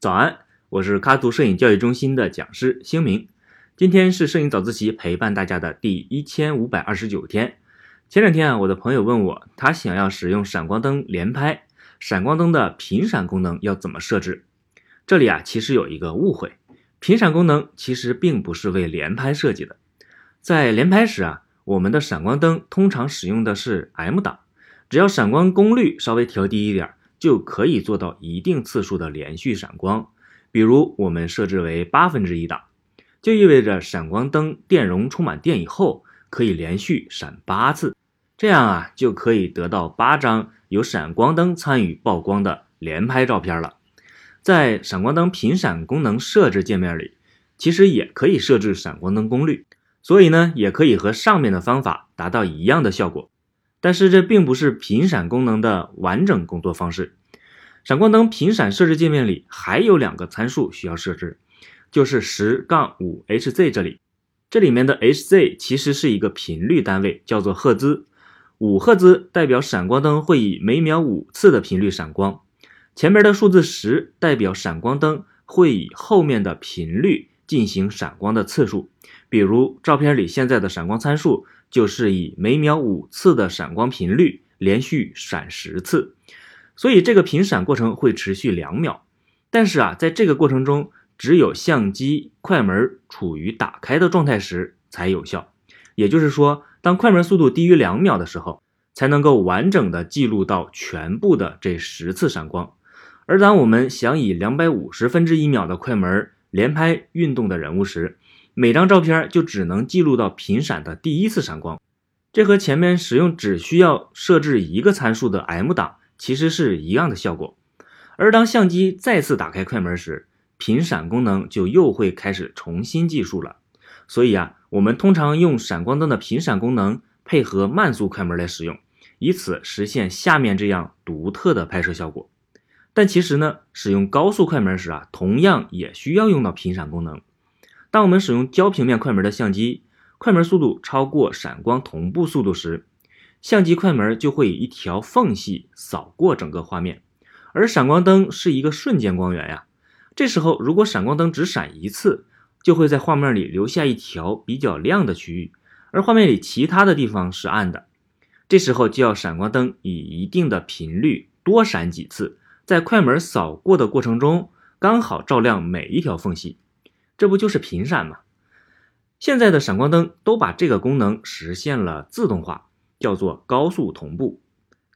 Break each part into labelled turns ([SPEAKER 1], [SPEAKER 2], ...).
[SPEAKER 1] 早安，我是卡图摄影教育中心的讲师星明。今天是摄影早自习陪伴大家的第一千五百二十九天。前两天啊，我的朋友问我，他想要使用闪光灯连拍，闪光灯的频闪功能要怎么设置？这里啊，其实有一个误会，频闪功能其实并不是为连拍设计的。在连拍时啊，我们的闪光灯通常使用的是 M 档，只要闪光功率稍微调低一点。就可以做到一定次数的连续闪光，比如我们设置为八分之一档，就意味着闪光灯电容充满电以后，可以连续闪八次，这样啊就可以得到八张有闪光灯参与曝光的连拍照片了。在闪光灯频闪功能设置界面里，其实也可以设置闪光灯功率，所以呢，也可以和上面的方法达到一样的效果。但是这并不是频闪功能的完整工作方式。闪光灯频闪设置界面里还有两个参数需要设置，就是十杠五 Hz 这里，这里面的 Hz 其实是一个频率单位，叫做赫兹。五赫兹代表闪光灯会以每秒五次的频率闪光，前面的数字十代表闪光灯会以后面的频率进行闪光的次数。比如照片里现在的闪光参数。就是以每秒五次的闪光频率连续闪十次，所以这个频闪过程会持续两秒。但是啊，在这个过程中，只有相机快门处于打开的状态时才有效。也就是说，当快门速度低于两秒的时候，才能够完整的记录到全部的这十次闪光。而当我们想以两百五十分之一秒的快门连拍运动的人物时，每张照片就只能记录到频闪的第一次闪光，这和前面使用只需要设置一个参数的 M 档其实是一样的效果。而当相机再次打开快门时，频闪功能就又会开始重新计数了。所以啊，我们通常用闪光灯的频闪功能配合慢速快门来使用，以此实现下面这样独特的拍摄效果。但其实呢，使用高速快门时啊，同样也需要用到频闪功能。当我们使用焦平面快门的相机，快门速度超过闪光同步速度时，相机快门就会以一条缝隙扫过整个画面。而闪光灯是一个瞬间光源呀，这时候如果闪光灯只闪一次，就会在画面里留下一条比较亮的区域，而画面里其他的地方是暗的。这时候就要闪光灯以一定的频率多闪几次，在快门扫过的过程中，刚好照亮每一条缝隙。这不就是频闪吗？现在的闪光灯都把这个功能实现了自动化，叫做高速同步。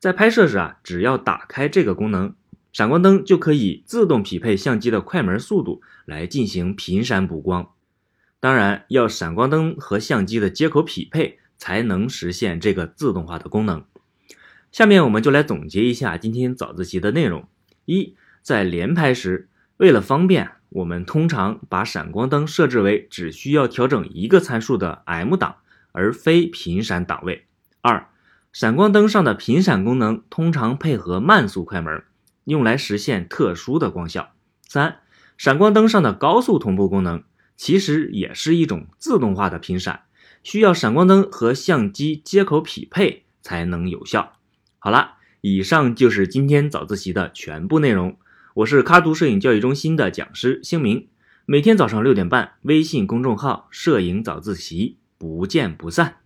[SPEAKER 1] 在拍摄时啊，只要打开这个功能，闪光灯就可以自动匹配相机的快门速度来进行频闪补光。当然，要闪光灯和相机的接口匹配，才能实现这个自动化的功能。下面我们就来总结一下今天早自习的内容：一，在连拍时，为了方便。我们通常把闪光灯设置为只需要调整一个参数的 M 档，而非频闪档位。二，闪光灯上的频闪功能通常配合慢速快门，用来实现特殊的光效。三，闪光灯上的高速同步功能其实也是一种自动化的频闪，需要闪光灯和相机接口匹配才能有效。好了，以上就是今天早自习的全部内容。我是喀图摄影教育中心的讲师星明，每天早上六点半，微信公众号“摄影早自习”，不见不散。